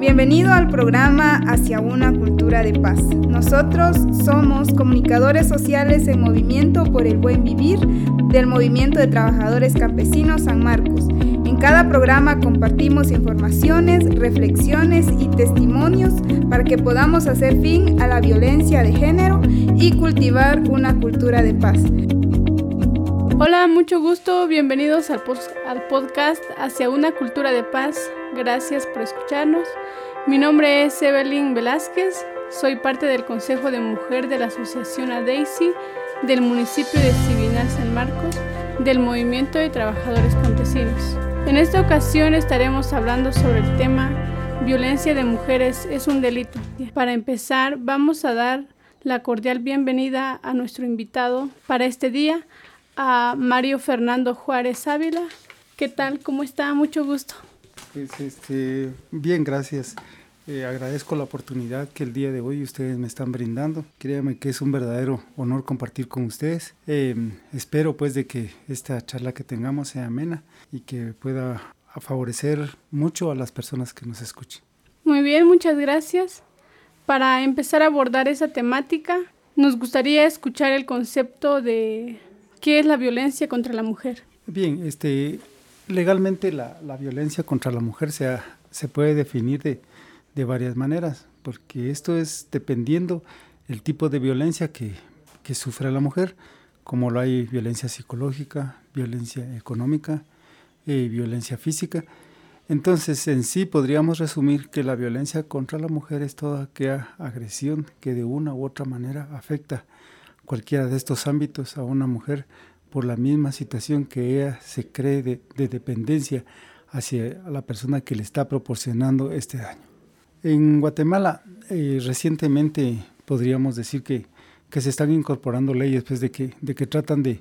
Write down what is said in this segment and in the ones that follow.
Bienvenido al programa Hacia una cultura de paz. Nosotros somos comunicadores sociales en movimiento por el buen vivir del Movimiento de Trabajadores Campesinos San Marcos. En cada programa compartimos informaciones, reflexiones y testimonios para que podamos hacer fin a la violencia de género y cultivar una cultura de paz. Hola, mucho gusto, bienvenidos al, podcast Hacia una cultura de paz. Gracias por escucharnos. Mi nombre es Evelyn Velázquez, soy parte del Consejo de Mujer de la Asociación ADAISY del municipio de Civinal San Marcos del Movimiento de Trabajadores Campesinos. En esta ocasión estaremos hablando sobre el tema Violencia de mujeres es un delito. Para empezar, vamos a dar la cordial bienvenida a nuestro invitado para este día, a Mario Fernando Juárez Ávila. ¿Qué tal? ¿Cómo está? Mucho gusto. Pues, este, bien, gracias. Eh, agradezco la oportunidad que el día de hoy ustedes me están brindando. Créanme que es un verdadero honor compartir con ustedes. Em, espero pues de que esta charla que tengamos sea amena y que pueda favorecer mucho a las personas que nos escuchen. Muy bien, muchas gracias. Para empezar a abordar esa temática, nos gustaría escuchar el concepto de ¿Qué es la violencia contra la mujer? Bien, este, legalmente la, violencia contra la mujer se, se puede definir de, de, varias maneras, porque esto es dependiendo el tipo de violencia que, que sufre la mujer, como lo hay violencia psicológica, violencia económica, y violencia física. Entonces, en sí podríamos resumir que la violencia contra la mujer es toda aquella agresión que de una u otra manera afecta cualquiera de estos ámbitos a una mujer por la misma situación que ella se cree de, dependencia hacia la persona que le está proporcionando este daño. En Guatemala eh, recientemente podríamos decir que, que, se están incorporando leyes pues, de, que, de que tratan de,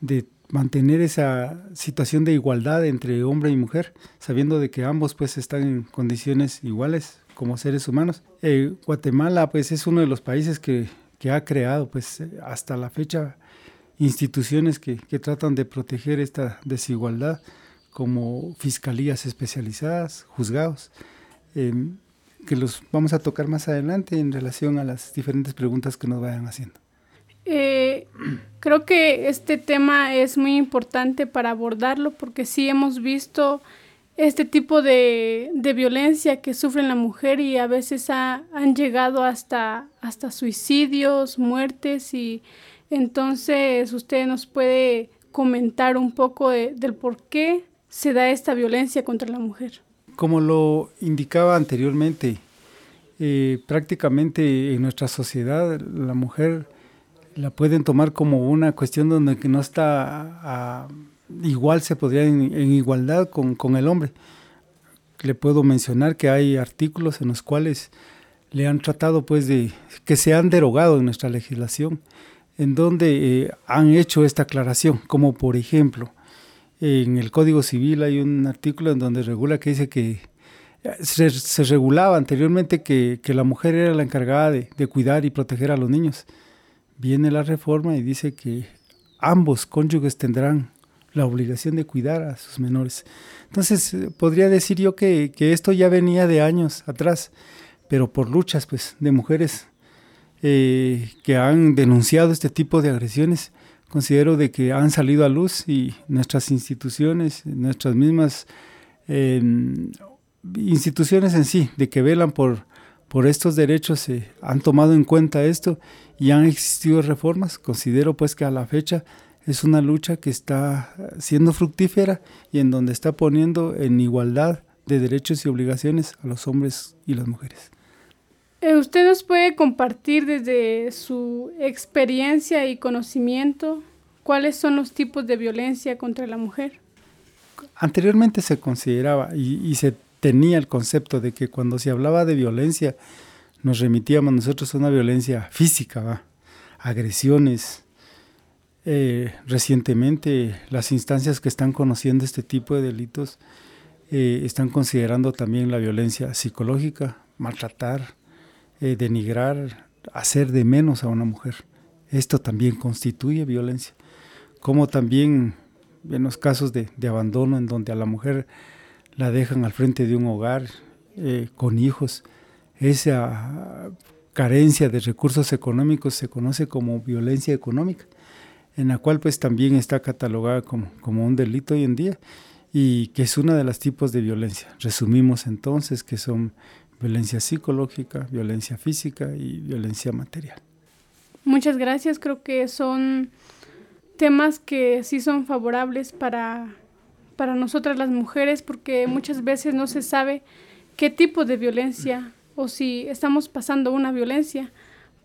de mantener esa situación de igualdad entre hombre y mujer, sabiendo de que ambos pues están en condiciones iguales como seres humanos. Eh, Guatemala pues es uno de los países que que ha creado pues hasta la fecha instituciones que, tratan de proteger esta desigualdad como fiscalías especializadas, juzgados, em, que los vamos a tocar más adelante en relación a las diferentes preguntas que nos vayan haciendo. Eh, creo que este tema es muy importante para abordarlo porque sí hemos visto este tipo de, violencia que sufre la mujer y a veces han llegado hasta, hasta suicidios, muertes y entonces usted nos puede comentar un poco del por qué se da esta violencia contra la mujer. Como lo indicaba anteriormente, eh, prácticamente en nuestra sociedad la mujer la pueden tomar como una cuestión donde no está igual se podría en, igualdad con, el hombre. Le puedo mencionar que hay artículos en los cuales le han tratado pues de que se han derogado en nuestra legislación, en donde eh, han hecho esta aclaración, como por ejemplo, en el Código Civil hay un artículo en donde regula que dice que eh, se, regulaba anteriormente que, la mujer era la encargada de, cuidar y proteger a los niños. Viene la reforma y dice que ambos cónyuges tendrán la obligación de cuidar a sus menores. Entonces, eh, podría decir yo que, esto ya venía de años atrás, pero por luchas pues, de mujeres eh, que han denunciado este tipo de agresiones, considero de que han salido a luz y nuestras instituciones, nuestras mismas em, instituciones en sí, de que velan por, por estos derechos, eh, han tomado en cuenta esto y han existido reformas. Considero pues que a la fecha es una lucha que está siendo fructífera y en donde está poniendo en igualdad de derechos y obligaciones a los hombres y las mujeres. Eh, ¿Usted nos puede compartir desde su experiencia y conocimiento cuáles son los tipos de violencia contra la mujer? Anteriormente se consideraba y, se tenía el concepto de que cuando se hablaba de violencia nos remitíamos nosotros a una violencia física, agresiones, eh, recientemente las instancias que están conociendo este tipo de delitos eh, están considerando también la violencia psicológica, maltratar, eh, denigrar, hacer de menos a una mujer. Esto también constituye violencia. Como también en los casos de, abandono en donde a la mujer la dejan al frente de un hogar eh, con hijos, esa carencia de recursos económicos se conoce como violencia económica, en la cual pues también está catalogada como, como un delito hoy en día y que es uno de los tipos de violencia. Resumimos entonces que son violencia psicológica, violencia física y violencia material. Muchas gracias, creo que son temas que sí son favorables para, para nosotras las mujeres porque muchas veces no se sabe qué tipo de violencia o si estamos pasando una violencia,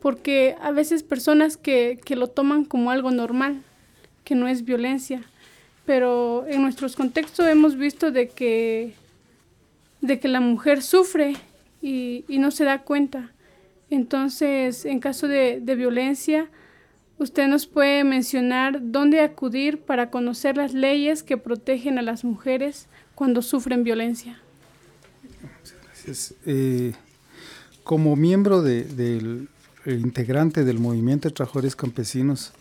porque a veces personas que, que lo toman como algo normal, que no es violencia, pero en nuestros contextos hemos visto de que, de que la mujer sufre y, y no se da cuenta. Entonces, en caso de, de violencia, usted nos puede mencionar dónde acudir para conocer las leyes que protegen a las mujeres cuando sufren violencia. Gracias. Eh, como miembro del integrante del movimiento de trabajadores campesinos,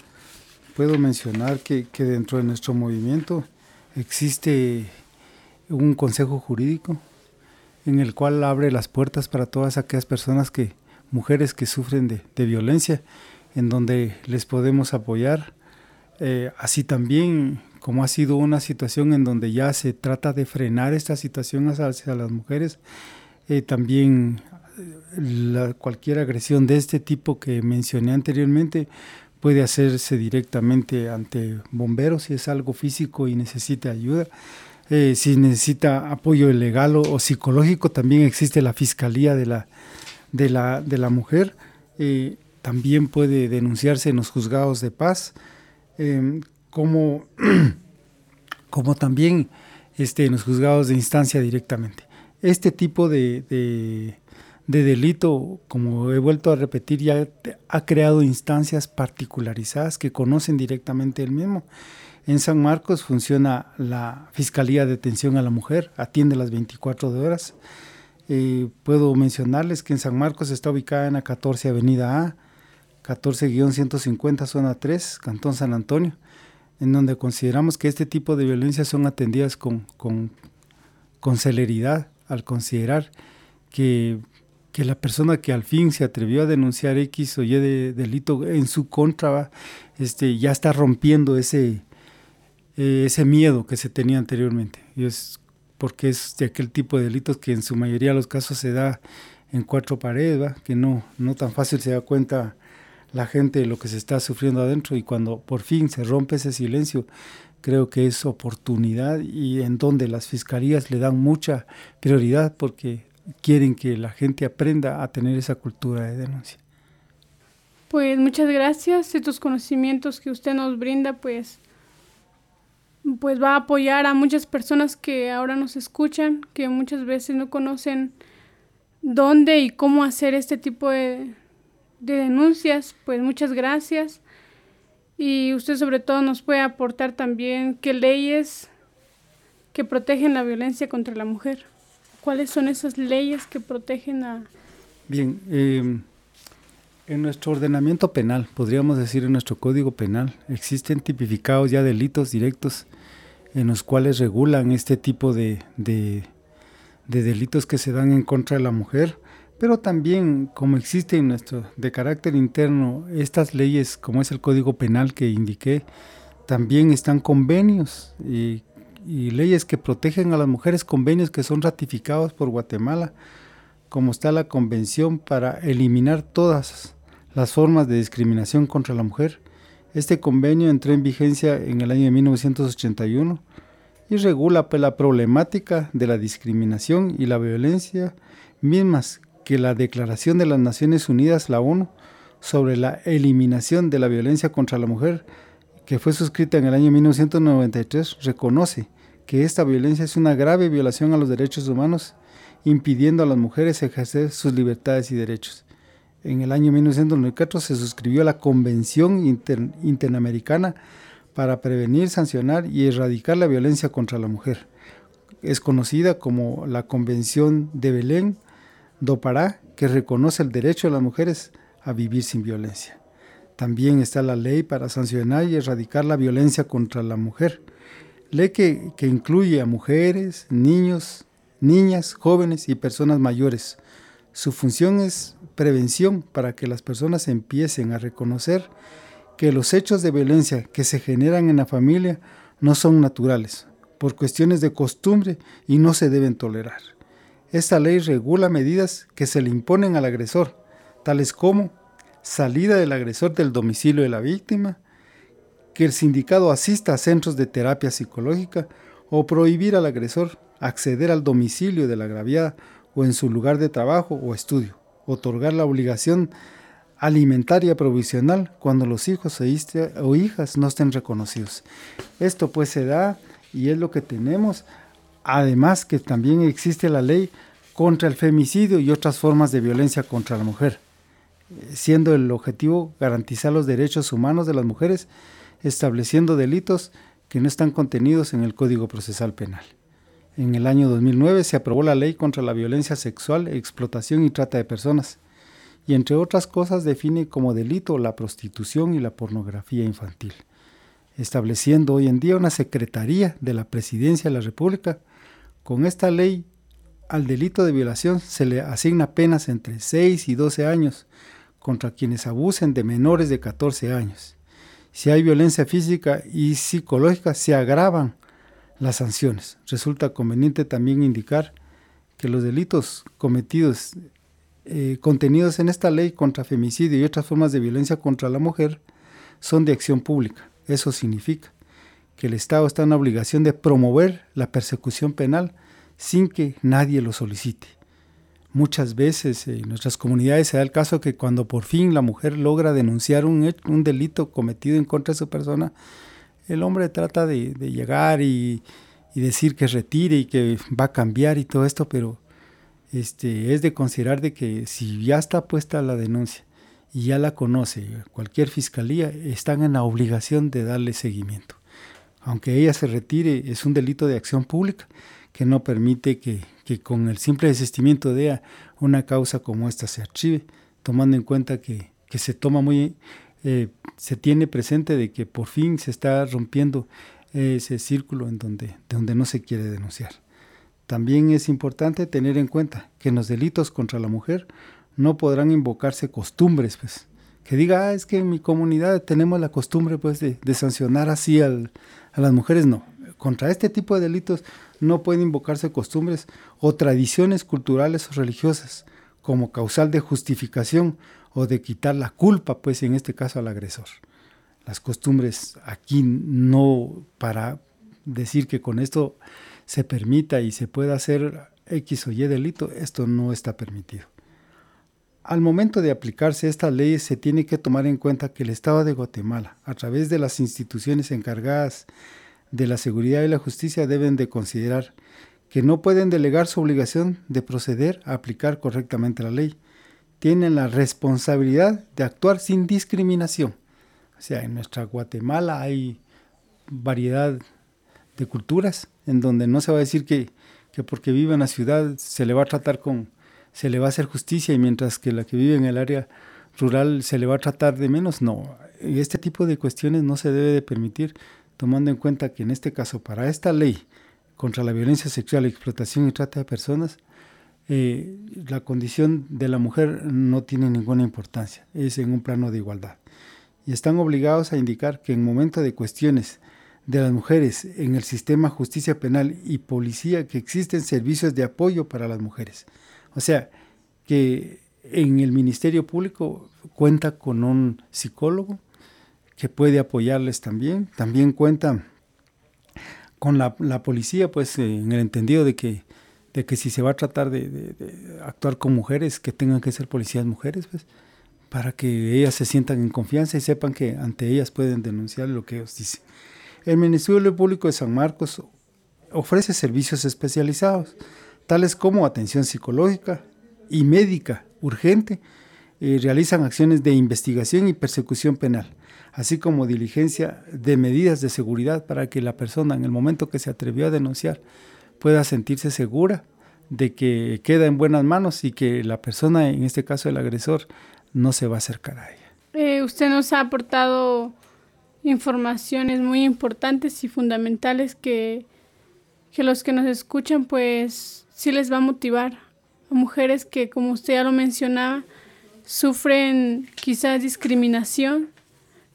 puedo mencionar que, que, dentro de nuestro movimiento existe un consejo jurídico en el cual abre las puertas para todas aquellas personas que, mujeres que sufren de, de violencia, en donde les podemos apoyar. Eh, así también, como ha sido una situación en donde ya se trata de frenar esta situación hacia, las mujeres, eh, también la, cualquier agresión de este tipo que mencioné anteriormente puede hacerse directamente ante bomberos si es algo físico y necesita ayuda. Eh, si necesita apoyo legal o, psicológico, también existe la Fiscalía de la, de la, de la Mujer. Eh, también puede denunciarse en los juzgados de paz, eh, como, como también este, en los juzgados de instancia directamente. Este tipo de, de, de delito, como he vuelto a repetir, ya ha creado instancias particularizadas que conocen directamente el mismo. En San Marcos funciona la Fiscalía de Atención a la Mujer, atiende las 24 horas. Eh, puedo mencionarles que en San Marcos está ubicada en la 14 Avenida A, 14-150 Zona 3, Cantón San Antonio, en donde consideramos que este tipo de violencias son atendidas con, con, con celeridad al considerar que que la persona que al fin se atrevió a denunciar X o Y de delito en su contra, este, ya está rompiendo ese, eh, ese miedo que se tenía anteriormente. Y es porque es de aquel tipo de delitos que en su mayoría de los casos se da en cuatro paredes, ¿va? que no, no tan fácil se da cuenta la gente de lo que se está sufriendo adentro y cuando por fin se rompe ese silencio, creo que es oportunidad y en donde las fiscalías le dan mucha prioridad porque quieren que la gente aprenda a tener esa cultura de denuncia. Pues muchas gracias. Estos conocimientos que usted nos brinda, pues, pues va a apoyar a muchas personas que ahora nos escuchan, que muchas veces no conocen dónde y cómo hacer este tipo de, de denuncias. Pues muchas gracias. Y usted sobre todo nos puede aportar también qué leyes que protegen la violencia contra la mujer. ¿Cuáles son esas leyes que protegen a...? Bien, eh, en nuestro ordenamiento penal, podríamos decir en nuestro código penal, existen tipificados ya delitos directos en los cuales regulan este tipo de, de, de delitos que se dan en contra de la mujer, pero también como existen nuestro, de carácter interno estas leyes, como es el código penal que indiqué, también están convenios y leyes que protegen a las mujeres, convenios que son ratificados por Guatemala, como está la Convención para eliminar todas las formas de discriminación contra la mujer. Este convenio entró en vigencia en el año de 1981 y regula pues, la problemática de la discriminación y la violencia mismas que la Declaración de las Naciones Unidas, la ONU, sobre la eliminación de la violencia contra la mujer que fue suscrita en el año 1993, reconoce que esta violencia es una grave violación a los derechos humanos, impidiendo a las mujeres ejercer sus libertades y derechos. En el año 1994 se suscribió la Convención Inter Interamericana para prevenir, sancionar y erradicar la violencia contra la mujer. Es conocida como la Convención de Belén do Pará, que reconoce el derecho de las mujeres a vivir sin violencia. También está la ley para sancionar y erradicar la violencia contra la mujer. Ley que incluye a mujeres, niños, niñas, jóvenes y personas mayores. Su función es prevención para que las personas empiecen a reconocer que los hechos de violencia que se generan en la familia no son naturales, por cuestiones de costumbre y no se deben tolerar. Esta ley regula medidas que se le imponen al agresor, tales como salida del agresor del domicilio de la víctima, que el sindicato asista a centros de terapia psicológica o prohibir al agresor acceder al domicilio de la agraviada o en su lugar de trabajo o estudio, otorgar la obligación alimentaria provisional cuando los hijos o hijas no estén reconocidos. Esto pues se da y es lo que tenemos. Además que también existe la ley contra el femicidio y otras formas de violencia contra la mujer, siendo el objetivo garantizar los derechos humanos de las mujeres, estableciendo delitos que no están contenidos en el Código Procesal Penal. En el año 2009 se aprobó la Ley contra la Violencia Sexual, Explotación y Trata de Personas, y entre otras cosas define como delito la prostitución y la pornografía infantil, estableciendo hoy en día una Secretaría de la Presidencia de la República. Con esta ley, al delito de violación se le asigna penas entre 6 y 12 años contra quienes abusen de menores de 14 años. Si hay violencia física y psicológica, se agravan las sanciones. Resulta conveniente también indicar que los delitos cometidos, eh, contenidos en esta ley contra femicidio y otras formas de violencia contra la mujer, son de acción pública. Eso significa que el Estado está en la obligación de promover la persecución penal sin que nadie lo solicite. Muchas veces en nuestras comunidades se da el caso que cuando por fin la mujer logra denunciar un, un delito cometido en contra de su persona, el hombre trata de, llegar y, decir que retire y que va a cambiar y todo esto, pero este, es de considerar de que si ya está puesta la denuncia y ya la conoce cualquier fiscalía, están en la obligación de darle seguimiento. Aunque ella se retire, es un delito de acción pública que no permite que, con el simple desistimiento de una causa como esta se archive, tomando en cuenta que, que se toma muy eh, se tiene presente de que por fin se está rompiendo ese círculo en donde, donde no se quiere denunciar. También es importante tener en cuenta que en los delitos contra la mujer no podrán invocarse costumbres, pues, que diga, ah, es que en mi comunidad tenemos la costumbre pues, de, sancionar así al, a las mujeres, no. Contra este tipo de delitos no pueden invocarse costumbres o tradiciones culturales o religiosas como causal de justificación o de quitar la culpa, pues en este caso al agresor. Las costumbres aquí no para decir que con esto se permita y se pueda hacer X o Y delito, esto no está permitido. Al momento de aplicarse esta ley se tiene que tomar en cuenta que el Estado de Guatemala, a través de las instituciones encargadas de la seguridad y la justicia, deben de considerar que no pueden delegar su obligación de proceder a aplicar correctamente la ley, tienen la responsabilidad de actuar sin discriminación. O sea, en nuestra Guatemala hay variedad de culturas en donde no se va a decir que, porque vive en la ciudad se le va a tratar con, se le va a hacer justicia y mientras que la que vive en el área rural se le va a tratar de menos. No, este tipo de cuestiones no se debe de permitir tomando en cuenta que en este caso para esta ley contra la violencia sexual, explotación y trata de personas, eh, la condición de la mujer no tiene ninguna importancia, es en un plano de igualdad. Y están obligados a indicar que en momento de cuestiones de las mujeres en el sistema justicia penal y policía que existen servicios de apoyo para las mujeres. O sea, que en el Ministerio Público cuenta con un psicólogo que puede apoyarles también. También cuenta con la, la policía, pues en el entendido de que de que si se va a tratar de, actuar con mujeres, que tengan que ser policías mujeres, pues, para que ellas se sientan en confianza y sepan que ante ellas pueden denunciar lo que ellos dicen. El Ministerio Público de San Marcos ofrece servicios especializados, tales como atención psicológica y médica urgente, y realizan acciones de investigación y persecución penal, así como diligencia de medidas de seguridad para que la persona en el momento que se atrevió a denunciar pueda sentirse segura de que queda en buenas manos y que la persona, en este caso el agresor, no se va a acercar a ella. Eh, usted nos ha aportado informaciones muy importantes y fundamentales que, que los que nos escuchan pues sí les va a motivar a mujeres que, como usted ya lo mencionaba, sufren quizás discriminación,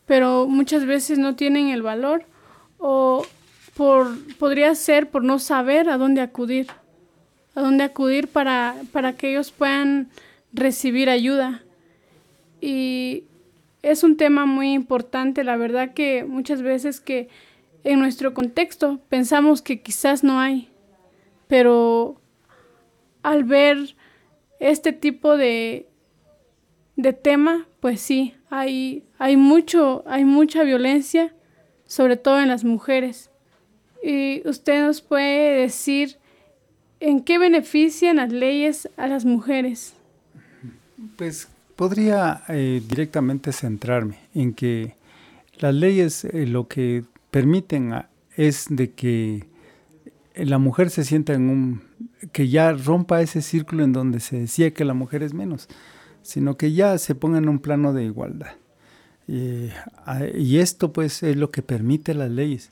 pero muchas veces no tienen el valor o por, podría ser por no saber a dónde acudir, a dónde acudir para, para que ellos puedan recibir ayuda. Y es un tema muy importante, la verdad que muchas veces que en nuestro contexto pensamos que quizás no hay, pero al ver este tipo de, de tema, pues sí, hay, hay, mucho, hay mucha violencia, sobre todo en las mujeres. Y usted nos puede decir en qué benefician las leyes a las mujeres. Pues podría eh, directamente centrarme en que las leyes eh, lo que permiten es de que la mujer se sienta en un que ya rompa ese círculo en donde se decía que la mujer es menos, sino que ya se ponga en un plano de igualdad. y esto pues es lo que permite las leyes.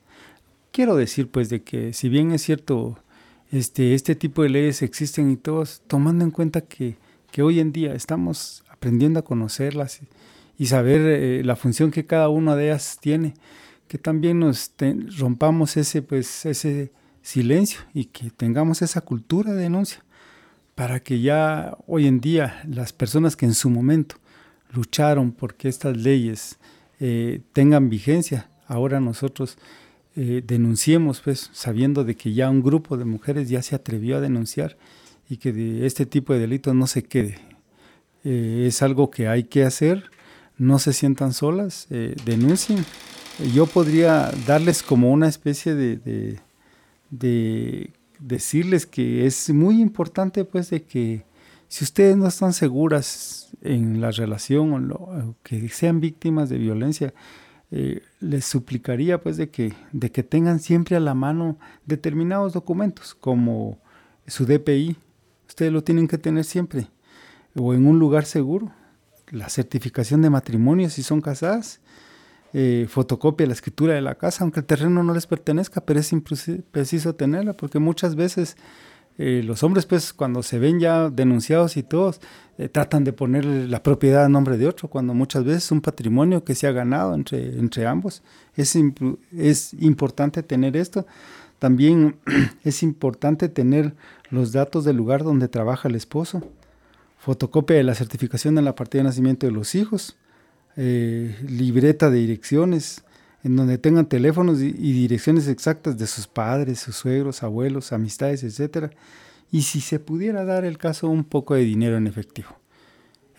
Quiero decir pues de que si bien es cierto este, este tipo de leyes existen y todos, tomando en cuenta que, que hoy en día estamos aprendiendo a conocerlas y, saber eh, la función que cada una de ellas tiene, que también nos rompamos ese pues ese silencio y que tengamos esa cultura de denuncia para que ya hoy en día las personas que en su momento lucharon porque estas leyes eh, tengan vigencia, ahora nosotros eh, denunciemos, pues sabiendo de que ya un grupo de mujeres ya se atrevió a denunciar y que de este tipo de delitos no se quede. Eh, es algo que hay que hacer, no se sientan solas, denuncien. Yo podría darles como una especie de decirles que es muy importante pues de que si ustedes no están seguras en la relación o, que sean víctimas de violencia, eh, les suplicaría pues de que, de que tengan siempre a la mano determinados documentos como su DPI, ustedes lo tienen que tener siempre, o en un lugar seguro, la certificación de matrimonio si son casadas, eh, fotocopia la escritura de la casa, aunque el terreno no les pertenezca, pero es preciso tenerla, porque muchas veces eh, los hombres, pues, cuando se ven ya denunciados y todos, eh, tratan de poner la propiedad a nombre de otro, cuando muchas veces es un patrimonio que se ha ganado entre, entre ambos. Es, es importante tener esto. También es importante tener los datos del lugar donde trabaja el esposo, fotocopia de la certificación de la partida de nacimiento de los hijos, eh, libreta de direcciones, en donde tengan teléfonos y, direcciones exactas de sus padres, sus suegros, abuelos, amistades, etc. Y si se pudiera dar el caso, un poco de dinero en efectivo.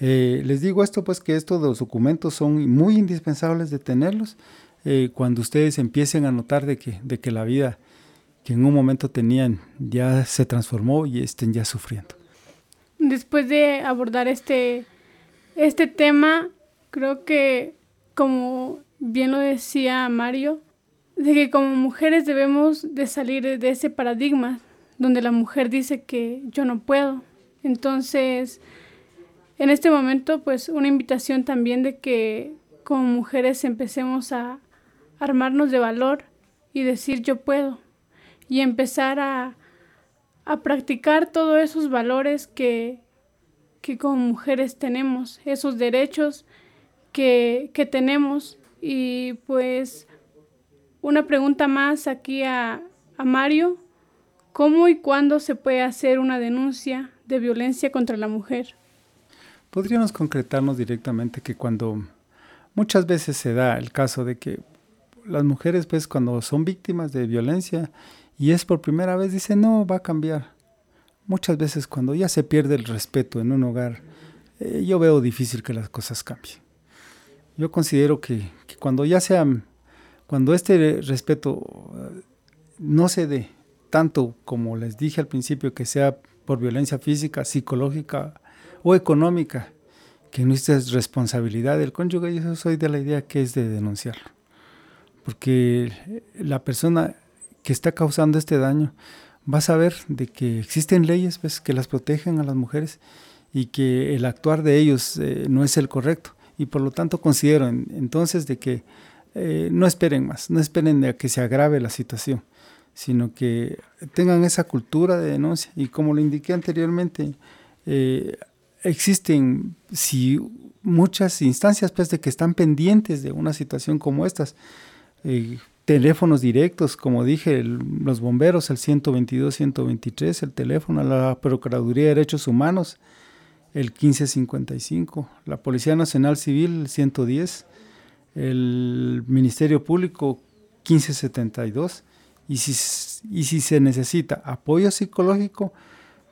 Eh, les digo esto, pues que estos dos documentos son muy indispensables de tenerlos eh, cuando ustedes empiecen a notar de que, de que la vida que en un momento tenían ya se transformó y estén ya sufriendo. Después de abordar este, este tema, Creo que, como bien lo decía Mario, de que como mujeres debemos de salir de ese paradigma donde la mujer dice que yo no puedo. Entonces, en este momento, pues una invitación también de que como mujeres empecemos a armarnos de valor y decir yo puedo y empezar a, a practicar todos esos valores que, que como mujeres tenemos, esos derechos que, tenemos. Y pues una pregunta más aquí a, a Mario. ¿Cómo y cuándo se puede hacer una denuncia de violencia contra la mujer? Podríamos concretarnos directamente que cuando muchas veces se da el caso de que las mujeres pues cuando son víctimas de violencia y es por primera vez dicen no va a cambiar. Muchas veces cuando ya se pierde el respeto en un hogar, eh, yo veo difícil que las cosas cambien. Yo considero que, cuando ya sea, cuando este respeto eh, no se dé tanto como les dije al principio, que sea por violencia física, psicológica o económica, que no es responsabilidad del cónyuge, yo soy de la idea que es de denunciarlo. Porque la persona que está causando este daño va a saber de que existen leyes pues, que las protegen a las mujeres y que el actuar de ellos eh, no es el correcto y por lo tanto considero entonces de que eh, no esperen más, no esperen de que se agrave la situación, sino que tengan esa cultura de denuncia. Y como lo indiqué anteriormente, eh, existen si muchas instancias pues, de que están pendientes de una situación como estas. Eh, teléfonos directos, como dije, los bomberos, el 122, 123, el teléfono a la Procuraduría de Derechos Humanos, el 1555, la Policía Nacional Civil, el 110, el Ministerio Público, 1572, y si, y si se necesita apoyo psicológico,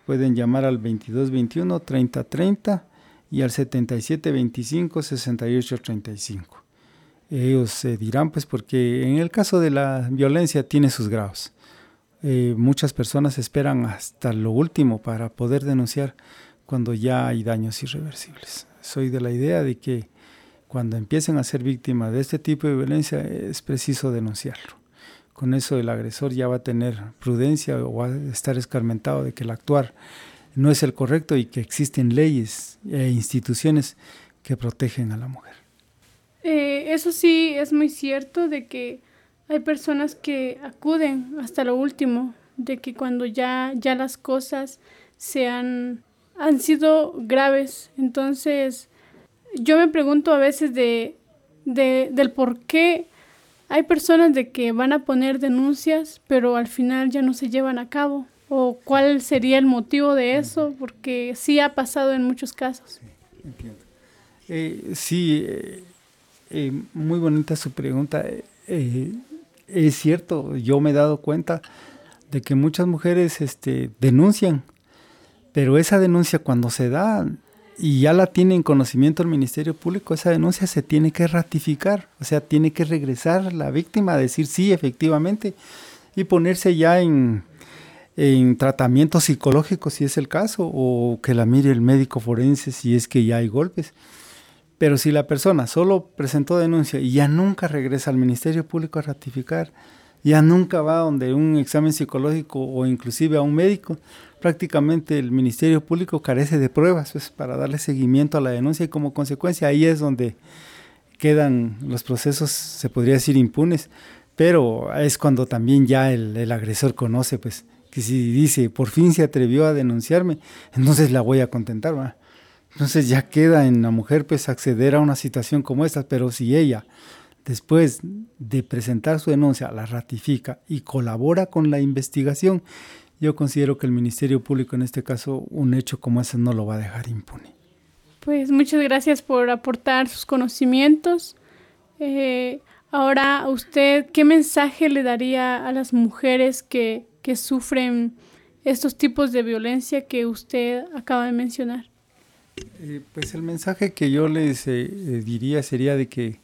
pueden llamar al 2221 3030 y al 7725 6835. Ellos dirán, pues, porque en el caso de la violencia tiene sus grados. Eh, muchas personas esperan hasta lo último para poder denunciar cuando ya hay daños irreversibles. Soy de la idea de que cuando empiecen a ser víctimas de este tipo de violencia es preciso denunciarlo con eso el agresor ya va a tener prudencia o va a estar escarmentado de que el actuar no es el correcto y que existen leyes e instituciones que protegen a la mujer. Eh, eso sí es muy cierto de que hay personas que acuden hasta lo último, de que cuando ya, ya las cosas se han, han sido graves, entonces yo me pregunto a veces de, de, del por qué hay personas de que van a poner denuncias, pero al final ya no se llevan a cabo. ¿O cuál sería el motivo de eso? Porque sí ha pasado en muchos casos. Sí, entiendo. Eh, sí, eh, eh, muy bonita su pregunta. es cierto, yo me he dado cuenta de que muchas mujeres este, denuncian, pero esa denuncia cuando se da y ya la tiene en conocimiento el Ministerio Público, esa denuncia se tiene que ratificar, o sea, tiene que regresar la víctima a decir sí, efectivamente, y ponerse ya en, en tratamiento psicológico si es el caso, o que la mire el médico forense si es que ya hay golpes. Pero si la persona solo presentó denuncia y ya nunca regresa al Ministerio Público a ratificar, ya nunca va donde un examen psicológico o inclusive a un médico, prácticamente el Ministerio Público carece de pruebas pues, para darle seguimiento a la denuncia y como consecuencia ahí es donde quedan los procesos, se podría decir, impunes, pero es cuando también ya el, agresor conoce, pues, que si dice, por fin se atrevió a denunciarme, entonces la voy a contentar, Entonces ya queda en la mujer, pues, acceder a una situación como esta, pero si ella, después de presentar su denuncia, la ratifica y colabora con la investigación, yo considero que el Ministerio Público en este caso un hecho como ese no lo va a dejar impune. Pues muchas gracias por aportar sus conocimientos. Eh, ahora, ¿usted qué mensaje le daría a las mujeres que, que sufren estos tipos de violencia que usted acaba de mencionar? Eh, pues el mensaje que yo les eh, diría sería de que,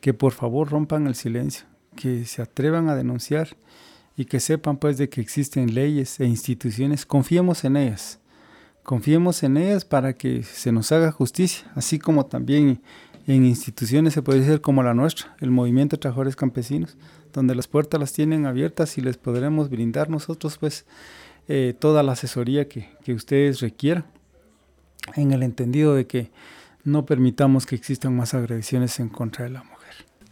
que por favor rompan el silencio, que se atrevan a denunciar y que sepan pues de que existen leyes e instituciones, confiemos en ellas. Confiemos en ellas para que se nos haga justicia, así como también en instituciones se puede ser como la nuestra, el Movimiento de Trabajadores Campesinos, donde las puertas las tienen abiertas y les podremos brindar nosotros pues eh, toda la asesoría que, que ustedes requieran, en el entendido de que no permitamos que existan más agresiones en contra de la mujer.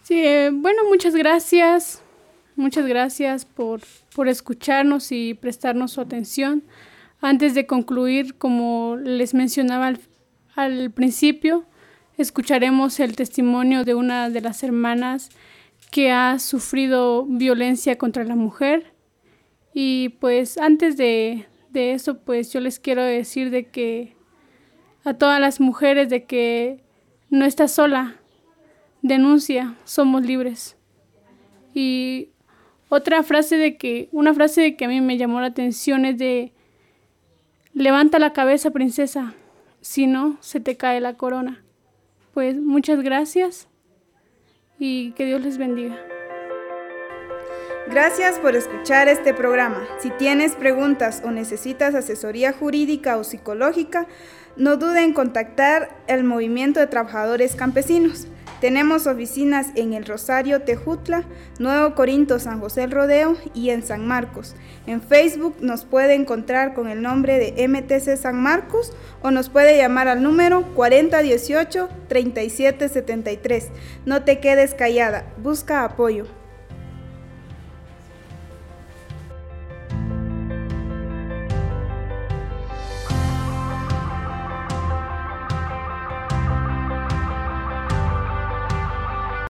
Sí, eh, bueno, muchas gracias. Muchas gracias por, por escucharnos y prestarnos su atención. Antes de concluir, como les mencionaba al, al principio, escucharemos el testimonio de una de las hermanas que ha sufrido violencia contra la mujer. Y pues antes de, de, eso, pues yo les quiero decir de que a todas las mujeres de que no está sola, denuncia, somos libres. Y otra frase de que, una frase de que a mí me llamó la atención es de, levanta la cabeza, princesa, si no, se te cae la corona. Pues muchas gracias y que Dios les bendiga. Gracias por escuchar este programa. Si tienes preguntas o necesitas asesoría jurídica o psicológica, no duden en contactar el Movimiento de Trabajadores Campesinos. Tenemos oficinas en El Rosario, Tejutla, Nuevo Corinto, San José el Rodeo y en San Marcos. En Facebook nos puede encontrar con el nombre de MTC San Marcos o nos puede llamar al número 4018-3773. No te quedes callada, busca apoyo.